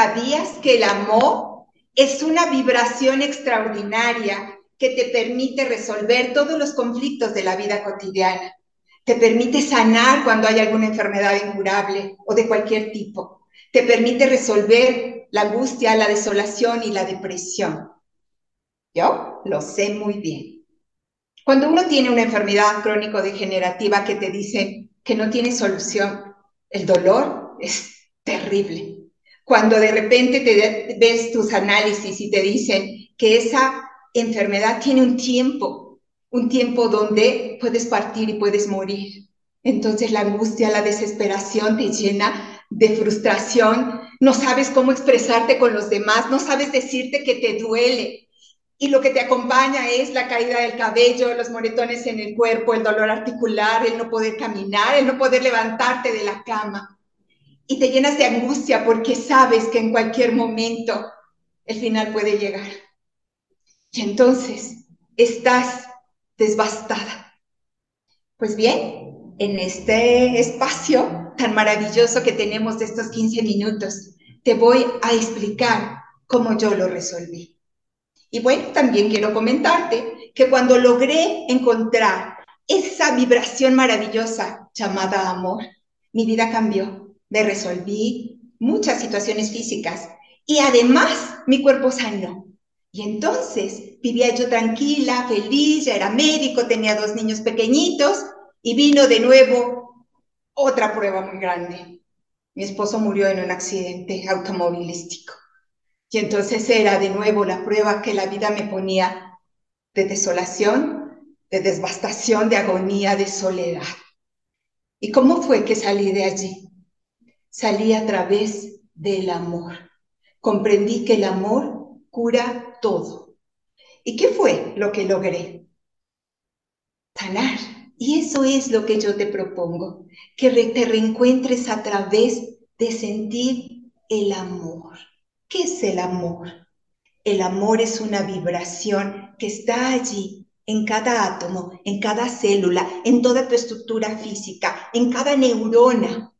¿Sabías que el amor es una vibración extraordinaria que te permite resolver todos los conflictos de la vida cotidiana? Te permite sanar cuando hay alguna enfermedad incurable o de cualquier tipo. Te permite resolver la angustia, la desolación y la depresión. Yo lo sé muy bien. Cuando uno tiene una enfermedad crónico-degenerativa que te dicen que no tiene solución, el dolor es terrible. Cuando de repente te ves tus análisis y te dicen que esa enfermedad tiene un tiempo, un tiempo donde puedes partir y puedes morir. Entonces la angustia, la desesperación te llena de frustración, no sabes cómo expresarte con los demás, no sabes decirte que te duele. Y lo que te acompaña es la caída del cabello, los moretones en el cuerpo, el dolor articular, el no poder caminar, el no poder levantarte de la cama y te llenas de angustia porque sabes que en cualquier momento el final puede llegar. Y entonces estás desbastada. Pues bien, en este espacio tan maravilloso que tenemos de estos 15 minutos, te voy a explicar cómo yo lo resolví. Y bueno, también quiero comentarte que cuando logré encontrar esa vibración maravillosa llamada amor, mi vida cambió me resolví muchas situaciones físicas y además mi cuerpo sanó. Y entonces vivía yo tranquila, feliz, ya era médico, tenía dos niños pequeñitos y vino de nuevo otra prueba muy grande. Mi esposo murió en un accidente automovilístico. Y entonces era de nuevo la prueba que la vida me ponía de desolación, de devastación, de agonía, de soledad. ¿Y cómo fue que salí de allí? Salí a través del amor. Comprendí que el amor cura todo. ¿Y qué fue lo que logré? Sanar. Y eso es lo que yo te propongo, que te reencuentres a través de sentir el amor. ¿Qué es el amor? El amor es una vibración que está allí en cada átomo, en cada célula, en toda tu estructura física, en cada neurona,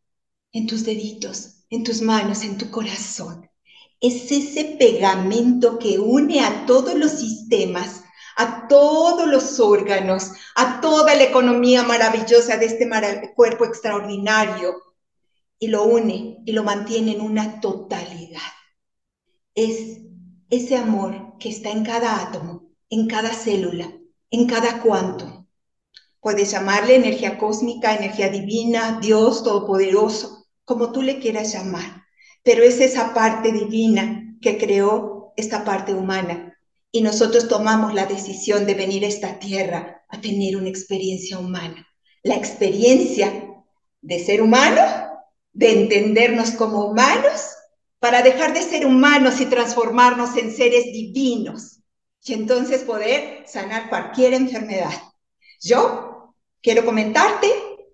en tus deditos, en tus manos, en tu corazón. Es ese pegamento que une a todos los sistemas, a todos los órganos, a toda la economía maravillosa de este cuerpo extraordinario y lo une y lo mantiene en una totalidad. Es ese amor que está en cada átomo, en cada célula, en cada cuanto. Puedes llamarle energía cósmica, energía divina, Dios todopoderoso, como tú le quieras llamar, pero es esa parte divina que creó esta parte humana. Y nosotros tomamos la decisión de venir a esta tierra a tener una experiencia humana. La experiencia de ser humano, de entendernos como humanos, para dejar de ser humanos y transformarnos en seres divinos. Y entonces poder sanar cualquier enfermedad. Yo quiero comentarte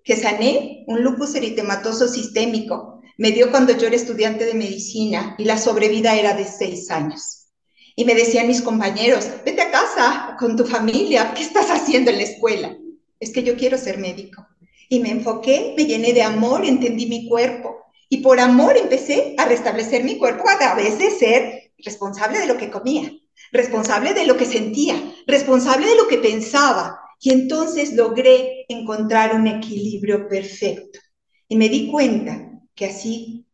que sané un lupus eritematoso sistémico. Me dio cuando yo era estudiante de medicina y la sobrevida era de seis años. Y me decían mis compañeros, vete a casa con tu familia, ¿qué estás haciendo en la escuela? Es que yo quiero ser médico. Y me enfoqué, me llené de amor, entendí mi cuerpo. Y por amor empecé a restablecer mi cuerpo a través de ser responsable de lo que comía, responsable de lo que sentía, responsable de lo que pensaba, y entonces logré encontrar un equilibrio perfecto. Y me di cuenta que así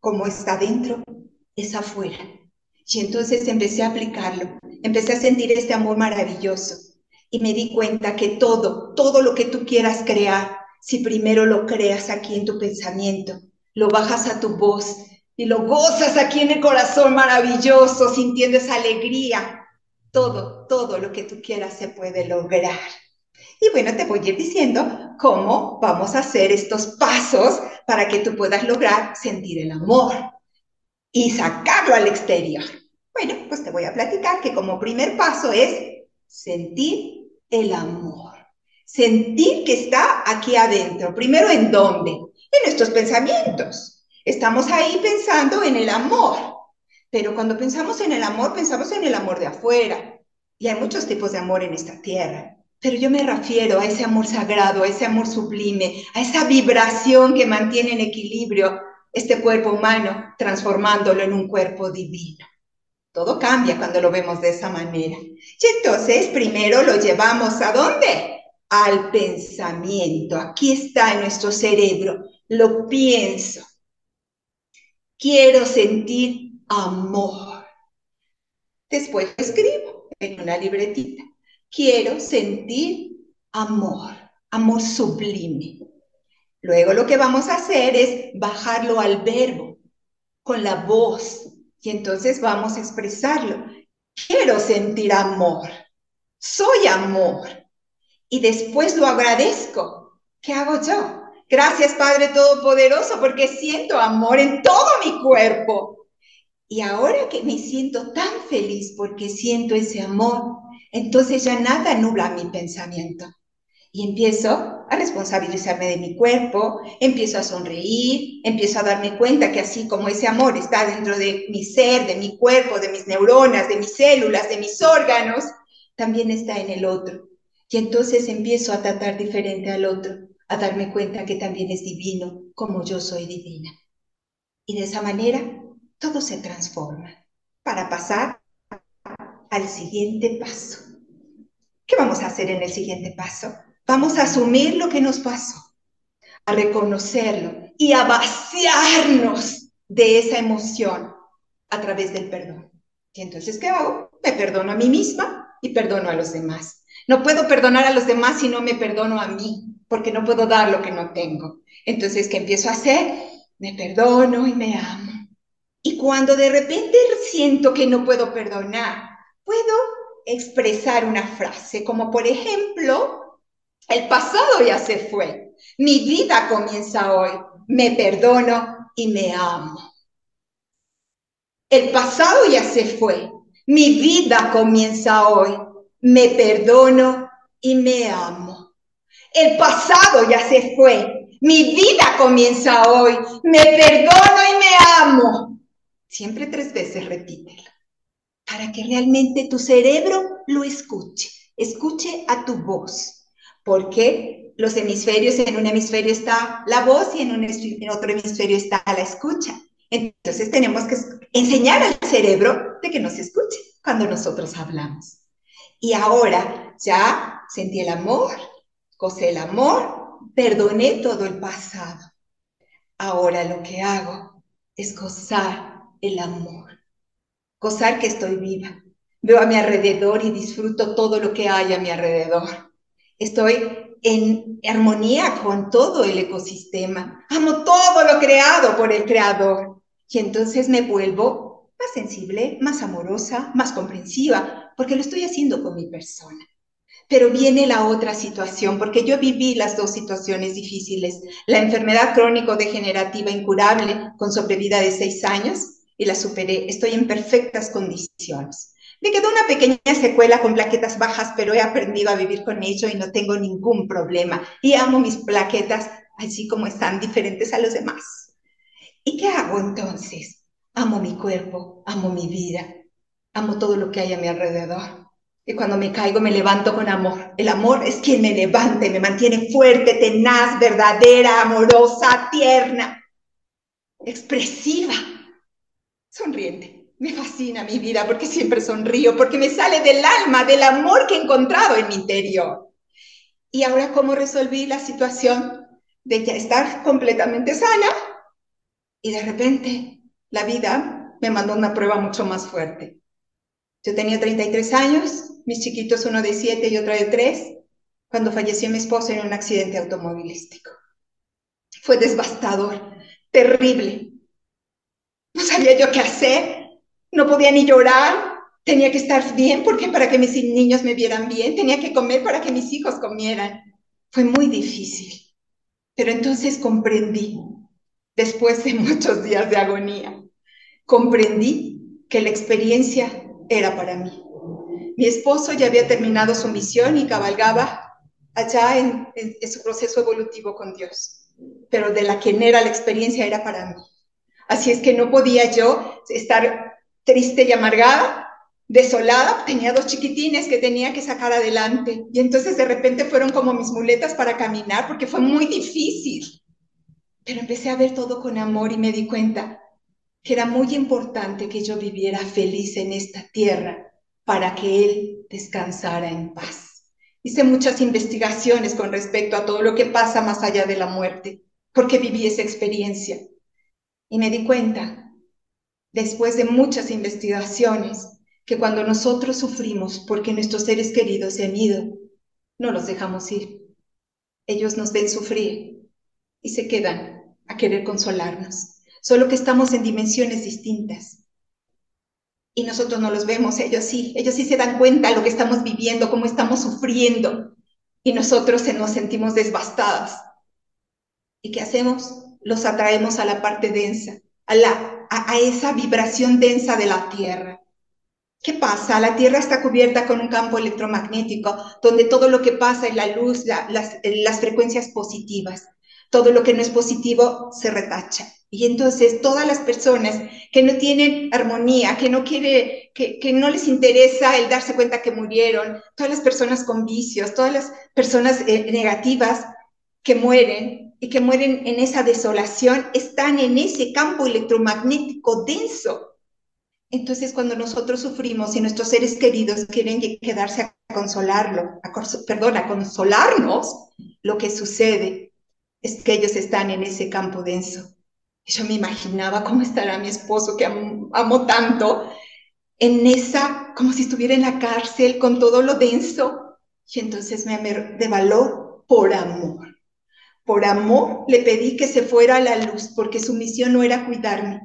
como está dentro, es afuera. Y entonces empecé a aplicarlo, empecé a sentir este amor maravilloso. Y me di cuenta que todo, todo lo que tú quieras crear, si primero lo creas aquí en tu pensamiento, lo bajas a tu voz y lo gozas aquí en el corazón maravilloso, sintiendo esa alegría, todo, todo lo que tú quieras se puede lograr. Y bueno, te voy a ir diciendo cómo vamos a hacer estos pasos para que tú puedas lograr sentir el amor y sacarlo al exterior. Bueno, pues te voy a platicar que como primer paso es sentir el amor. Sentir que está aquí adentro. Primero, ¿en dónde? En nuestros pensamientos. Estamos ahí pensando en el amor. Pero cuando pensamos en el amor, pensamos en el amor de afuera. Y hay muchos tipos de amor en esta tierra. Pero yo me refiero a ese amor sagrado, a ese amor sublime, a esa vibración que mantiene en equilibrio este cuerpo humano, transformándolo en un cuerpo divino. Todo cambia cuando lo vemos de esa manera. Y entonces primero lo llevamos a dónde? Al pensamiento. Aquí está nuestro cerebro. Lo pienso. Quiero sentir amor. Después escribo en una libretita. Quiero sentir amor, amor sublime. Luego lo que vamos a hacer es bajarlo al verbo, con la voz, y entonces vamos a expresarlo. Quiero sentir amor, soy amor, y después lo agradezco. ¿Qué hago yo? Gracias Padre Todopoderoso porque siento amor en todo mi cuerpo. Y ahora que me siento tan feliz porque siento ese amor, entonces ya nada nubla mi pensamiento. Y empiezo a responsabilizarme de mi cuerpo, empiezo a sonreír, empiezo a darme cuenta que así como ese amor está dentro de mi ser, de mi cuerpo, de mis neuronas, de mis células, de mis órganos, también está en el otro. Y entonces empiezo a tratar diferente al otro, a darme cuenta que también es divino como yo soy divina. Y de esa manera todo se transforma para pasar al siguiente paso. ¿Qué vamos a hacer en el siguiente paso? Vamos a asumir lo que nos pasó, a reconocerlo y a vaciarnos de esa emoción a través del perdón. Y entonces, ¿qué hago? Me perdono a mí misma y perdono a los demás. No puedo perdonar a los demás si no me perdono a mí, porque no puedo dar lo que no tengo. Entonces, ¿qué empiezo a hacer? Me perdono y me amo. Y cuando de repente siento que no puedo perdonar, puedo expresar una frase, como por ejemplo, el pasado ya se fue. Mi vida comienza hoy. Me perdono y me amo. El pasado ya se fue. Mi vida comienza hoy. Me perdono y me amo. El pasado ya se fue. Mi vida comienza hoy. Me perdono y me amo. Siempre tres veces repítelo. Para que realmente tu cerebro lo escuche. Escuche a tu voz porque los hemisferios, en un hemisferio está la voz y en, un, otro hemisferio está la escucha. Entonces tenemos que enseñar al cerebro de que nos escuche cuando nosotros hablamos. Y ahora ya sentí el amor, gocé el amor, perdoné todo el pasado. Ahora lo que hago es gozar el amor, gozar que estoy viva. Veo a mi alrededor y disfruto todo lo que hay a mi alrededor estoy en armonía con todo el ecosistema, amo todo lo creado por el creador y entonces me vuelvo más sensible, más amorosa, más comprensiva, porque lo estoy haciendo con mi persona. Pero viene la otra situación, porque yo viví las dos situaciones difíciles, la enfermedad crónico-degenerativa incurable con sobrevida de seis años y la superé, estoy en perfectas condiciones. Me quedó una pequeña secuela con plaquetas bajas, pero he aprendido a vivir con ello y no tengo ningún problema. Y amo mis plaquetas así como están diferentes a los demás. ¿Y qué hago entonces? Amo mi cuerpo, amo mi vida, amo todo lo que hay a mi alrededor. Y cuando me caigo me levanto con amor. El amor es quien me levanta me mantiene fuerte, tenaz, verdadera, amorosa, tierna, expresiva, sonriente. Me fascina mi vida porque siempre sonrío, porque me sale del alma, del amor que he encontrado en mi interior. Y ahora, ¿cómo resolví la situación de ya estar completamente sana? Y de repente, la vida me mandó una prueba mucho más fuerte. Yo tenía 33 años, mis chiquitos, uno de 7 y otro de 3, cuando falleció mi esposo en un accidente automovilístico. Fue devastador, terrible. No sabía yo qué hacer no podía ni llorar, tenía que estar bien porque para que mis niños me vieran bien, tenía que comer para que mis hijos comieran. Fue muy difícil, pero entonces comprendí, después de muchos días de agonía, comprendí que la experiencia era para mí. Mi esposo ya había terminado su misión y cabalgaba allá en, en su proceso evolutivo con Dios, pero de la que era la experiencia era para mí. Así es que no podía yo estar triste y amargada, desolada, tenía dos chiquitines que tenía que sacar adelante. Y entonces de repente fueron como mis muletas para caminar porque fue muy difícil. Pero empecé a ver todo con amor y me di cuenta que era muy importante que yo viviera feliz en esta tierra para que Él descansara en paz. Hice muchas investigaciones con respecto a todo lo que pasa más allá de la muerte, porque viví esa experiencia. Y me di cuenta, después de muchas investigaciones, que cuando nosotros sufrimos porque nuestros seres queridos se han ido, no los dejamos ir. Ellos nos ven sufrir y se quedan a querer consolarnos, solo que estamos en dimensiones distintas. Y nosotros no los vemos, ellos sí, ellos sí se dan cuenta de lo que estamos viviendo, cómo estamos sufriendo, y nosotros nos sentimos desbastadas. ¿Y qué hacemos? Los atraemos a la parte densa, a, la, a, esa vibración densa de la tierra. ¿Qué pasa? La Tierra está cubierta con un campo electromagnético donde todo lo que pasa es la luz, las, las, frecuencias positivas todo lo que no es positivo se retacha. Y entonces todas las personas que no tienen armonía, que no quiere, que, que, no les interesa el darse cuenta que murieron, todas las personas con vicios, todas las personas eh, negativas que mueren y que mueren en esa desolación, están en ese campo electromagnético denso. Entonces, cuando nosotros sufrimos y nuestros seres queridos quieren quedarse a consolarlo, a, perdón, a consolarnos, lo que sucede es que ellos están en ese campo denso. Yo me imaginaba cómo estará mi esposo, que amo, tanto, en esa, como si estuviera en la cárcel con todo lo denso. Y entonces me de valor por amor. Por amor le pedí que se fuera a la luz, porque su misión no era cuidarme,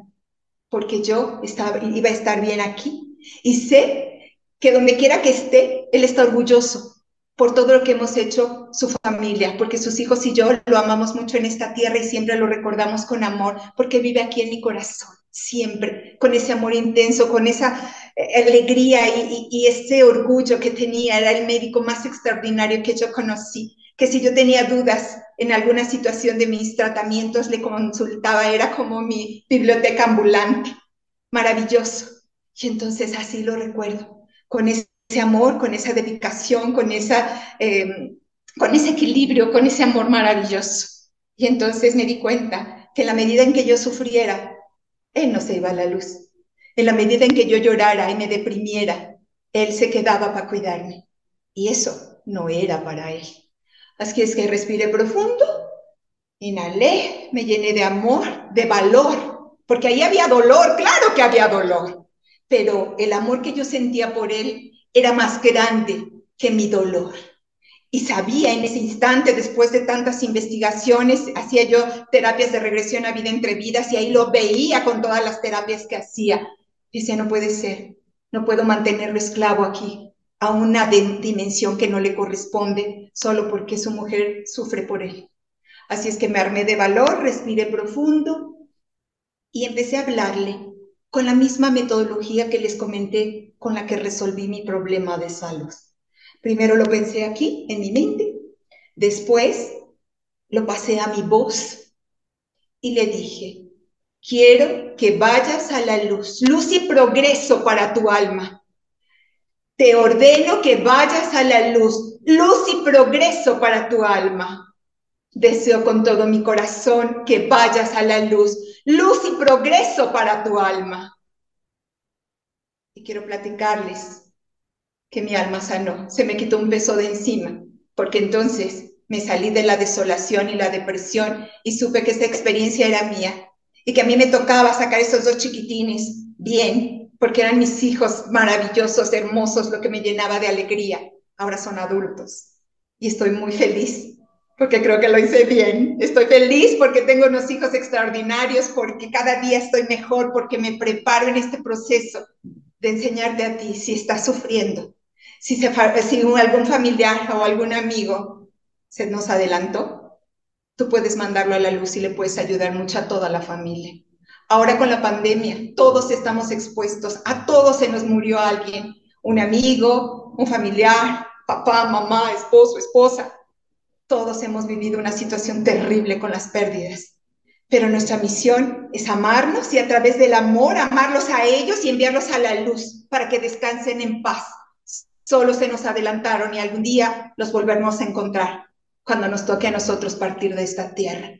porque yo estaba, iba a estar bien aquí. Y sé que donde quiera que esté, él está orgulloso, por todo lo que hemos hecho su familia, porque sus hijos y yo lo amamos mucho en esta tierra y siempre lo recordamos con amor, porque vive aquí en mi corazón, siempre, con ese amor intenso, con esa eh, alegría y, y, ese orgullo que tenía. Era el médico más extraordinario que yo conocí, que si yo tenía dudas en alguna situación de mis tratamientos, le consultaba, era como mi biblioteca ambulante, maravilloso. Y entonces así lo recuerdo, con ese amor, con esa dedicación, con, esa, em, con ese equilibrio, con ese amor maravilloso. Y entonces me di cuenta que en la medida en que yo sufriera, Él no se iba a la luz. En la medida en que yo llorara y me deprimiera, Él se quedaba para cuidarme. Y eso no era para Él. Así es que respiré profundo, inhalé, me llené de amor, de valor, porque ahí había dolor, claro que había dolor, pero el amor que yo sentía por Él era más grande que mi dolor. Y sabía en ese instante, después de tantas investigaciones, hacía yo terapias de regresión a vida entre vidas y ahí lo veía con todas las terapias que hacía. Decía, no puede ser, no puedo mantenerlo esclavo aquí, a una dimensión que no le corresponde, solo porque su mujer sufre por él. Así es que me armé de valor, respiré profundo y empecé a hablarle con la misma metodología que les comenté con la que resolví mi problema de salud. Primero lo pensé aquí, en mi mente, después lo pasé a mi voz y le dije, quiero que vayas a la luz, luz y progreso para tu alma. Te ordeno que vayas a la luz, luz y progreso para tu alma. Deseo con todo mi corazón que vayas a la luz, luz y progreso para tu alma. Y quiero platicarles que mi alma sanó, se me quitó un peso de encima, porque entonces me salí de la desolación y la depresión y supe que esa experiencia era mía y que a mí me tocaba sacar esos dos chiquitines bien, porque eran mis hijos maravillosos, hermosos, lo que me llenaba de alegría. Ahora son adultos y estoy muy feliz porque creo que lo hice bien. Estoy feliz porque tengo unos hijos extraordinarios, porque cada día estoy mejor, porque me preparo en este proceso de enseñarte a ti si estás sufriendo, si, se, si algún familiar o algún amigo se nos adelantó, tú puedes mandarlo a la luz y le puedes ayudar mucho a toda la familia. Ahora con la pandemia, todos estamos expuestos, a todos se nos murió alguien, un amigo, un familiar, papá, mamá, esposo, esposa todos hemos vivido una situación terrible con las pérdidas, pero nuestra misión es amarnos y a través del amor amarlos a ellos y enviarlos a la luz para que descansen en paz. Solo se nos adelantaron y algún día los volveremos a encontrar cuando nos toque a nosotros partir de esta tierra.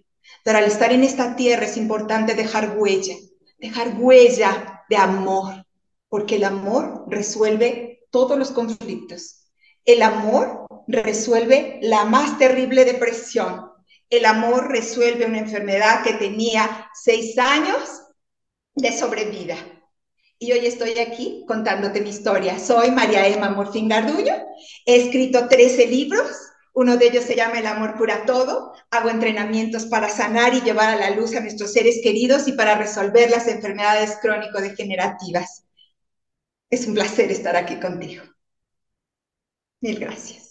Pero al estar en esta tierra es importante dejar huella, dejar huella de amor, porque el amor resuelve todos los conflictos. El amor resuelve la más terrible depresión. El amor resuelve una enfermedad que tenía seis años de sobrevida. Y hoy estoy aquí contándote mi historia. Soy María Emma Morfín Garduño. He escrito 13 libros. Uno de ellos se llama El amor cura todo. Hago entrenamientos para sanar y llevar a la luz a nuestros seres queridos y para resolver las enfermedades crónico-degenerativas. Es un placer estar aquí contigo. Mil gracias.